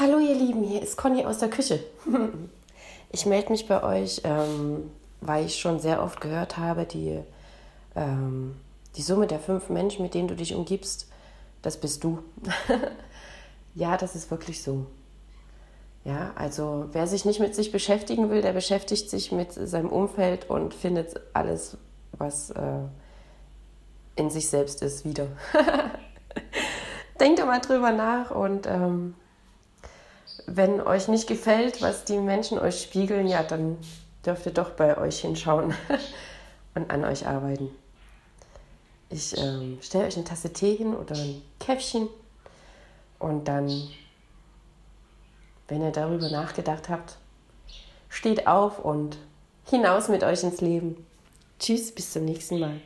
Hallo ihr Lieben, hier ist Conny aus der Küche. Ich melde mich bei euch, ähm, weil ich schon sehr oft gehört habe, die, ähm, die Summe der fünf Menschen, mit denen du dich umgibst, das bist du. ja, das ist wirklich so. Ja, also wer sich nicht mit sich beschäftigen will, der beschäftigt sich mit seinem Umfeld und findet alles, was äh, in sich selbst ist, wieder. Denkt mal drüber nach und ähm, wenn euch nicht gefällt, was die Menschen euch spiegeln, ja, dann dürft ihr doch bei euch hinschauen und an euch arbeiten. Ich ähm, stelle euch eine Tasse Tee hin oder ein Käffchen und dann, wenn ihr darüber nachgedacht habt, steht auf und hinaus mit euch ins Leben. Tschüss, bis zum nächsten Mal.